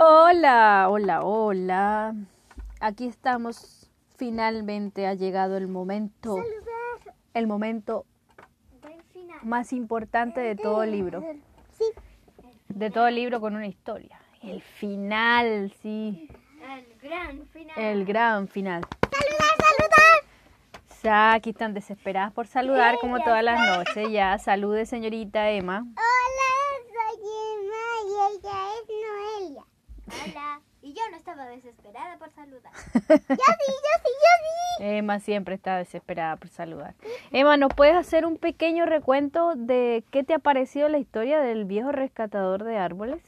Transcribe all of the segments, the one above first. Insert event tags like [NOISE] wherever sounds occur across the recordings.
Hola, hola, hola. Aquí estamos. Finalmente ha llegado el momento, el momento más importante de todo el libro. Sí. De todo el libro con una historia. El final, sí. El gran final. El gran final. Saludar, saludar. Ya aquí están desesperadas por saludar como todas las noches. Ya salude, señorita Emma. Hola, soy Emma y ella es Noelia. Hola. Y yo no estaba desesperada por saludar. yo sí, yo sí, yo sí. Emma siempre está desesperada por saludar. Emma, ¿nos puedes hacer un pequeño recuento de qué te ha parecido la historia del viejo rescatador de árboles?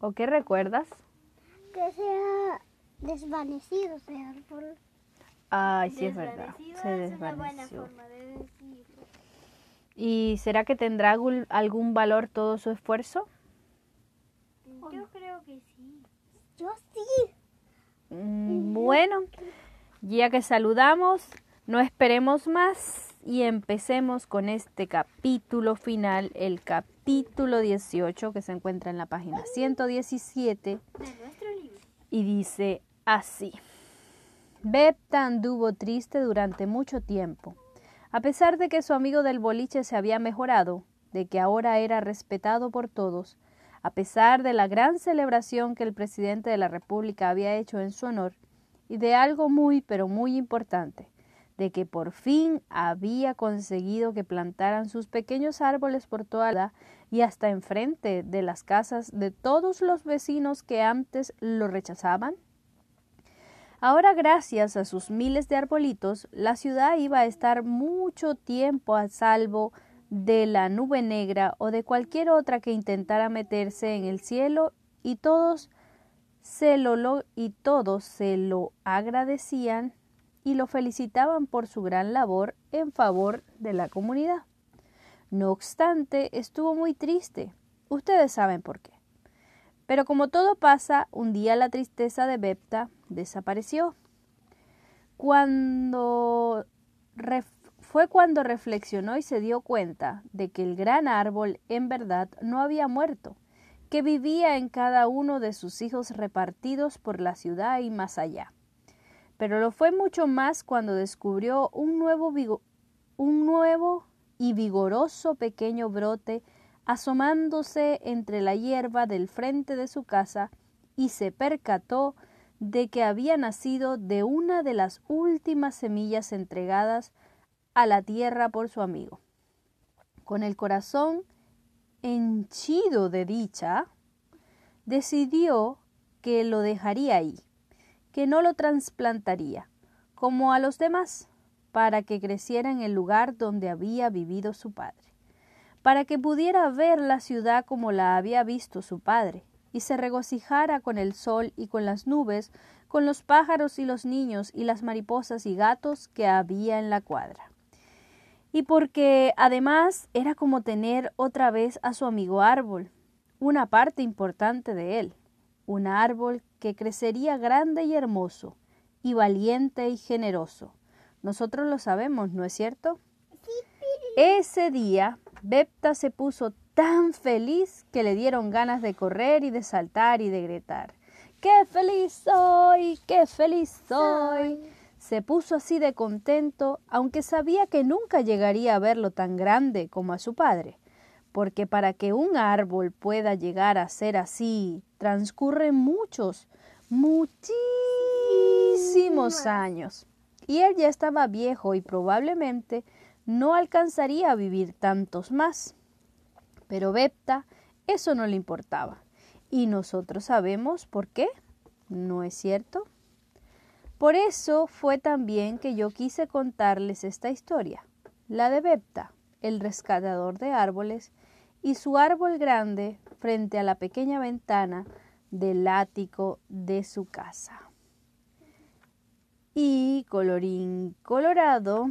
¿O qué recuerdas? Que se ha desvanecido ese árbol. Ay, sí es verdad. Desvanecido Se es una buena desvaneció. forma de decirlo. ¿Y será que tendrá algún valor todo su esfuerzo? Yo creo que sí. Yo sí. Mm, Bueno, ya que saludamos, no esperemos más y empecemos con este capítulo final, el capítulo 18 que se encuentra en la página 117 De nuestro libro. y dice así. Bepta anduvo triste durante mucho tiempo. A pesar de que su amigo del boliche se había mejorado, de que ahora era respetado por todos, a pesar de la gran celebración que el presidente de la República había hecho en su honor, y de algo muy, pero muy importante, de que por fin había conseguido que plantaran sus pequeños árboles por toda la y hasta enfrente de las casas de todos los vecinos que antes lo rechazaban? Ahora, gracias a sus miles de arbolitos, la ciudad iba a estar mucho tiempo a salvo de la nube negra o de cualquier otra que intentara meterse en el cielo y todos se lo, y todos se lo agradecían y lo felicitaban por su gran labor en favor de la comunidad. No obstante, estuvo muy triste. Ustedes saben por qué. Pero como todo pasa, un día la tristeza de Bepta desapareció. Cuando fue cuando reflexionó y se dio cuenta de que el gran árbol en verdad no había muerto, que vivía en cada uno de sus hijos repartidos por la ciudad y más allá. Pero lo fue mucho más cuando descubrió un nuevo, y vigoroso pequeño brote asomándose entre la hierba del frente de su casa y se percató de que había nacido de una de las últimas semillas entregadas a la tierra por su amigo. Con el corazón henchido de dicha, decidió que lo dejaría ahí, que no lo trasplantaría, como a los demás, para que creciera en el lugar donde había vivido su padre, para que pudiera ver la ciudad como la había visto su padre, y se regocijara con el sol y con las nubes, con los pájaros y los niños y las mariposas y gatos que había en la cuadra. Y porque además era como tener otra vez a su amigo árbol, una parte importante de él, un árbol que crecería grande y hermoso, y valiente y generoso. Nosotros lo sabemos, ¿no es cierto? Ese día, Bepta se puso tan feliz que le dieron ganas de correr y de saltar y de gritar. ¡Qué feliz soy! ¡Qué feliz soy! Se puso así de contento, aunque sabía que nunca llegaría a verlo tan grande como a su padre, porque para que un árbol pueda llegar a ser así, transcurren muchos, muchísimos años. Y él ya estaba viejo y probablemente no alcanzaría a vivir tantos más. Pero Bepta eso no le importaba. Y nosotros sabemos por qué, ¿no es cierto? Por eso fue también que yo quise contarles esta historia, la de Bepta, el rescatador de árboles, y su árbol grande frente a la pequeña ventana del ático de su casa. Y colorín colorado,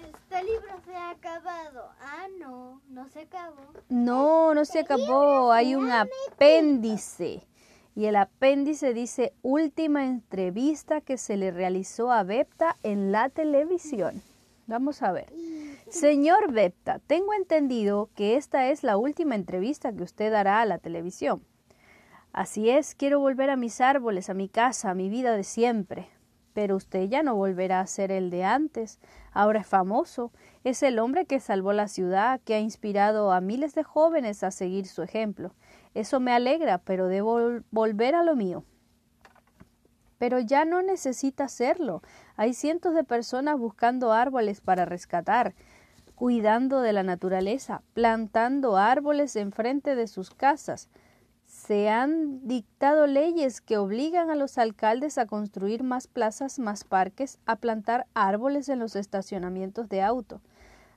Este libro se ha acabado. Ah, no, no se acabó. no, no se acabó, hay un apéndice. Y el apéndice dice última entrevista que se le realizó a Bepta en la televisión. Vamos a ver. Señor Bepta, tengo entendido que esta es la última entrevista que usted hará a la televisión. Así es, quiero volver a mis árboles, a mi casa, a mi vida de siempre. Pero usted ya no volverá a ser el de antes. Ahora es famoso. Es el hombre que salvó la ciudad, que ha inspirado a miles de jóvenes a seguir su ejemplo. Eso me alegra, pero debo volver a lo mío. Pero ya no necesita hacerlo. Hay cientos de personas buscando árboles para rescatar, cuidando de la naturaleza, plantando árboles enfrente de sus casas, se han dictado leyes que obligan a los alcaldes a construir más plazas, más parques, a plantar árboles en los estacionamientos de auto.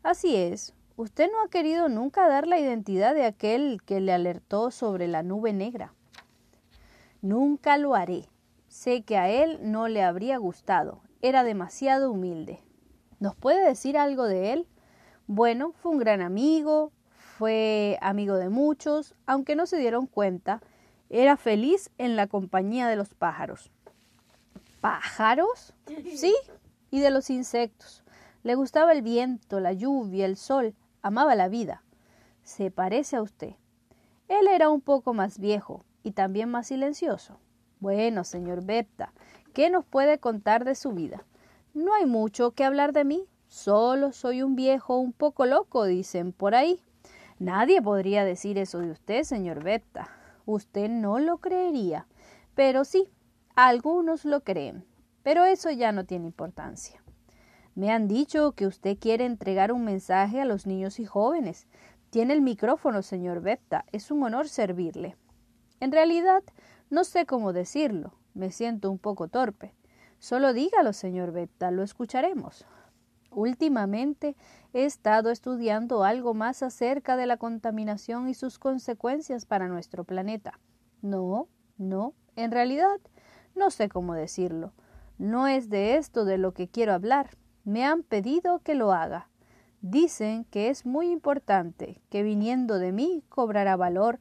Así es, usted no ha querido nunca dar la identidad de aquel que le alertó sobre la nube negra. Nunca lo haré. Sé que a él no le habría gustado. Era demasiado humilde. ¿Nos puede decir algo de él? Bueno, fue un gran amigo, fue amigo de muchos, aunque no se dieron cuenta, era feliz en la compañía de los pájaros. ¿Pájaros? [LAUGHS] Sí, y de los insectos. Le gustaba el viento, la lluvia, el sol, amaba la vida. Se parece a usted. Él era un poco más viejo y también más silencioso. Bueno, señor Bepta, ¿qué nos puede contar de su vida? No hay mucho que hablar de mí, solo soy un viejo un poco loco, dicen por ahí. Nadie podría decir eso de usted, señor Betta. Usted no lo creería. Pero sí, algunos lo creen. Pero eso ya no tiene importancia. Me han dicho que usted quiere entregar un mensaje a los niños y jóvenes. Tiene el micrófono, señor Betta. Es un honor servirle. En realidad, no sé cómo decirlo. Me siento un poco torpe. Solo dígalo, señor Betta. Lo escucharemos. Últimamente he estado estudiando algo más acerca de la contaminación y sus consecuencias para nuestro planeta. No, no, en realidad no sé cómo decirlo. No es de esto de lo que quiero hablar. Me han pedido que lo haga. Dicen que es muy importante, que viniendo de mí cobrará valor,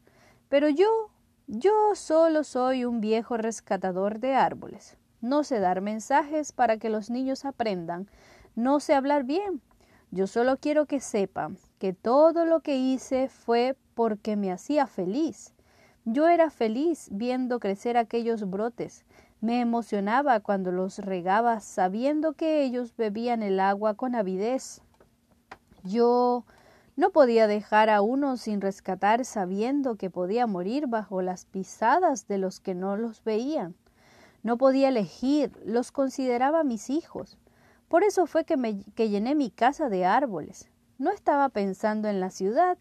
pero yo, yo solo soy un viejo rescatador de árboles. No sé dar mensajes para que los niños aprendan, no sé hablar bien. Yo solo quiero que sepan que todo lo que hice fue porque me hacía feliz. Yo era feliz viendo crecer aquellos brotes. Me emocionaba cuando los regaba sabiendo que ellos bebían el agua con avidez. Yo no podía dejar a uno sin rescatar sabiendo que podía morir bajo las pisadas de los que no los veían. No podía elegir, los consideraba mis hijos. Por eso fue que, me, que llené mi casa de árboles. No estaba pensando en la ciudad,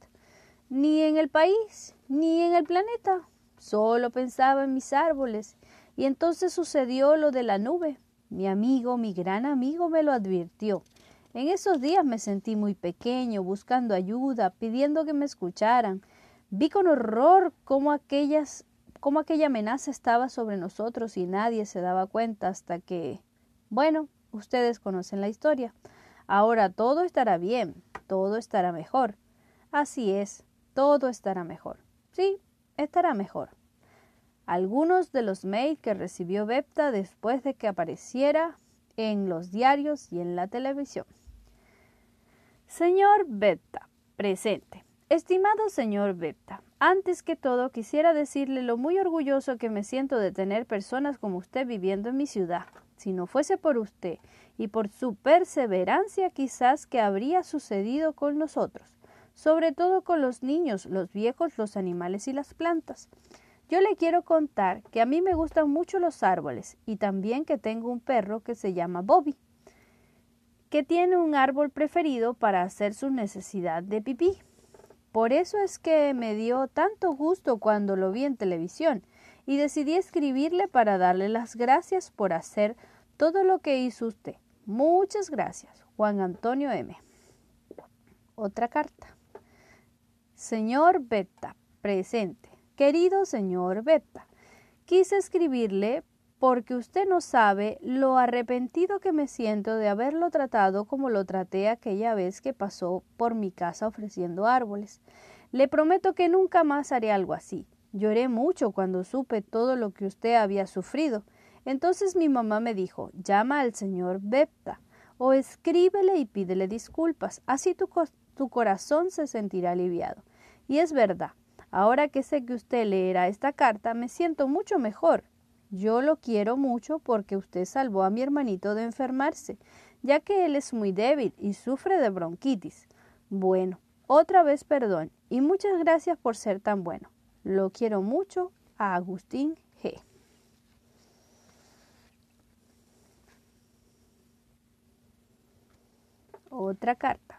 ni en el país, ni en el planeta. Solo pensaba en mis árboles. Y entonces sucedió lo de la nube. Mi amigo, mi gran amigo, me lo advirtió. En esos días me sentí muy pequeño, buscando ayuda, pidiendo que me escucharan. Vi con horror cómo, aquellas, cómo aquella amenaza estaba sobre nosotros y nadie se daba cuenta hasta que, bueno, Ustedes conocen la historia. Ahora todo estará bien, todo estará mejor. Así es, todo estará mejor. Sí, estará mejor. Algunos de los mails que recibió Bepta después de que apareciera en los diarios y en la televisión. Señor Bepta, presente. Estimado señor Bepta, antes que todo quisiera decirle lo muy orgulloso que me siento de tener personas como usted viviendo en mi ciudad. Si no fuese por usted y por su perseverancia, quizás que habría sucedido con nosotros, sobre todo con los niños, los viejos, los animales y las plantas. Yo le quiero contar que a mí me gustan mucho los árboles y también que tengo un perro que se llama Bobby, que tiene un árbol preferido para hacer su necesidad de pipí. Por eso es que me dio tanto gusto cuando lo vi en televisión y decidí escribirle para darle las gracias por hacer todo lo que hizo usted. Muchas gracias, Juan Antonio M. Otra carta. Señor Beta, presente. Querido señor Beta, quise escribirle porque usted no sabe lo arrepentido que me siento de haberlo tratado como lo traté aquella vez que pasó por mi casa ofreciendo árboles. Le prometo que nunca más haré algo así. Lloré mucho cuando supe todo lo que usted había sufrido entonces mi mamá me dijo, llama al señor Bepta o escríbele y pídele disculpas, así tu corazón se sentirá aliviado. Y es verdad, Ahora que sé que usted leerá esta carta, me siento mucho mejor. Yo lo quiero mucho porque usted salvó a mi hermanito de enfermarse, ya que él es muy débil y sufre de bronquitis. Bueno, otra vez perdón y muchas gracias por ser tan bueno. Lo quiero mucho a Agustín G. Otra carta.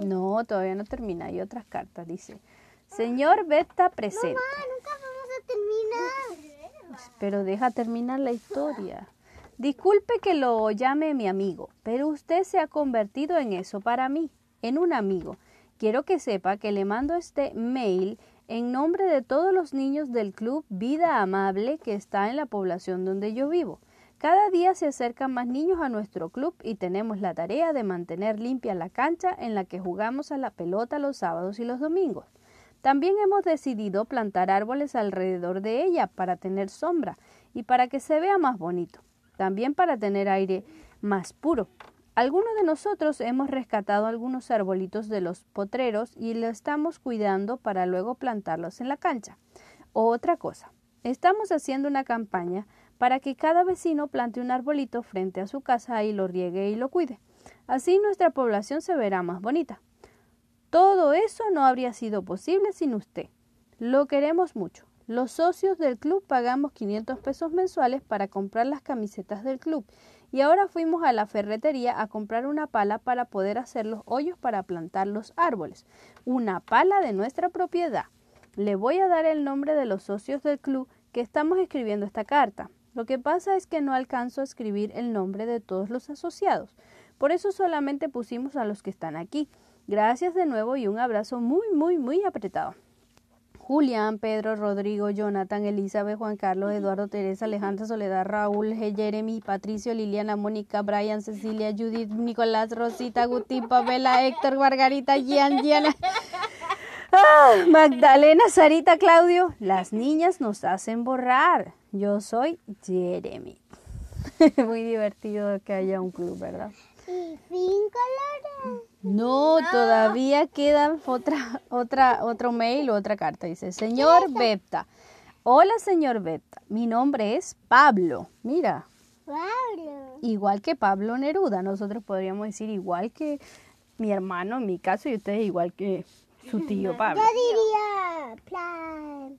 No, todavía no termina. Hay otras cartas. Dice, Señor Beta presente. Mamá, nunca vamos a terminar. Pero deja terminar la historia. Disculpe que lo llame mi amigo, pero usted se ha convertido en eso para mí, en un amigo. Quiero que sepa que le mando este mail en nombre de todos los niños del club Vida Amable que está en la población donde yo vivo. Cada día se acercan más niños a nuestro club y tenemos la tarea de mantener limpia la cancha en la que jugamos a la pelota los sábados y los domingos. También hemos decidido plantar árboles alrededor de ella para tener sombra y para que se vea más bonito. También para tener aire más puro. Algunos de nosotros hemos rescatado algunos arbolitos de los potreros y lo estamos cuidando para luego plantarlos en la cancha. Otra cosa, estamos haciendo una campaña para que cada vecino plante un arbolito frente a su casa y lo riegue y lo cuide. Así nuestra población se verá más bonita. Todo eso no habría sido posible sin usted. Lo queremos mucho. Los socios del club pagamos 500 pesos mensuales para comprar las camisetas del club y ahora fuimos a la ferretería a comprar una pala para poder hacer los hoyos para plantar los árboles. Una pala de nuestra propiedad. Le voy a dar el nombre de los socios del club que estamos escribiendo esta carta. Lo que pasa es que no alcanzo a escribir el nombre de todos los asociados. Por eso solamente pusimos a los que están aquí. Gracias de nuevo y un abrazo muy, muy, muy apretado. Julián, Pedro, Rodrigo, Jonathan, Elizabeth, Juan Carlos, Eduardo, Teresa, Alejandra, Soledad, Raúl, Jeremy, Patricio, Liliana, Mónica, Brian, Cecilia, Judith, Nicolás, Rosita, Agustín, Pamela, Héctor, Margarita, Gian, Diana. [LAUGHS] Ah, Magdalena, Sarita, Claudio, las niñas nos hacen borrar. Yo soy Jeremy. [LAUGHS] Muy divertido que haya un club, ¿verdad? Y fin colores. No, todavía queda otra, otra, otro mail, otra carta. Dice, señor Bepta. Hola, señor Bepta. Mi nombre es Pablo. Mira, Pablo. igual que Pablo Neruda. Nosotros podríamos decir igual que mi hermano, en mi caso, y ustedes igual que su tío Pablo. Yo diría plan.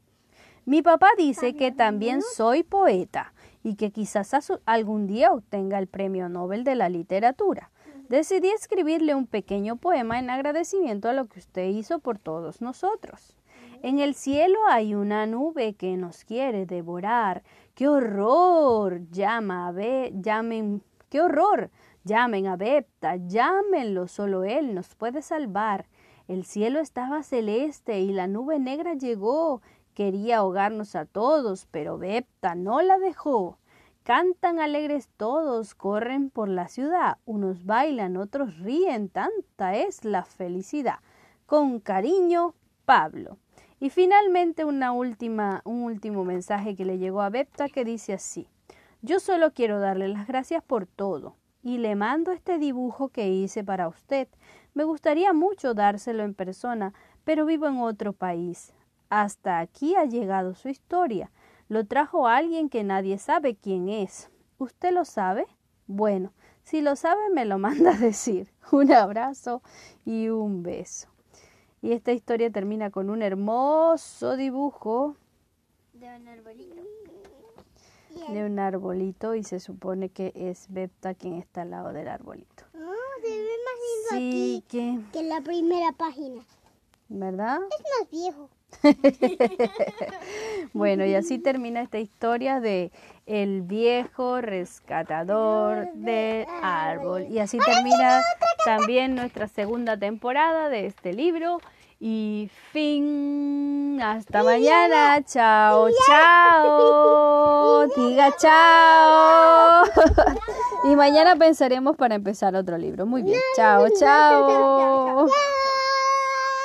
Mi papá dice que también soy poeta y que quizás algún día obtenga el Premio Nobel de la Literatura. Decidí escribirle un pequeño poema en agradecimiento a lo que usted hizo por todos nosotros. En el cielo hay una nube que nos quiere devorar. ¡Qué horror! Llama a Be- llamen, ¡qué horror! Llamen a Bepta, llámenlo, solo él nos puede salvar. El cielo estaba celeste y la nube negra llegó. Quería ahogarnos a todos, pero Bepta no la dejó. Cantan alegres todos, corren por la ciudad, unos bailan, otros ríen, tanta es la felicidad. Con cariño, Pablo. Y finalmente una última, un último mensaje que le llegó a Bepta que dice así. Yo solo quiero darle las gracias por todo y le mando este dibujo que hice para usted. Me gustaría mucho dárselo en persona, pero vivo en otro país. Hasta aquí ha llegado su historia. Lo trajo alguien que nadie sabe quién es. ¿Usted lo sabe? Bueno, si lo sabe me lo [LAUGHS] manda a decir. Un abrazo y un beso. Y esta historia termina con un hermoso dibujo De un arbolito. de un arbolito y se supone que es Bepta quien está al lado del arbolito. No, se ve más lindo Sí, aquí que, que la primera página. ¿verdad? Es más viejo. Bueno, y así termina esta historia de el viejo rescatador del árbol. Y así termina también nuestra segunda temporada de este libro. Y fin. Hasta mañana. Chao, chao. Diga chao. Y mañana pensaremos para empezar otro libro. Muy bien. Chao, chao.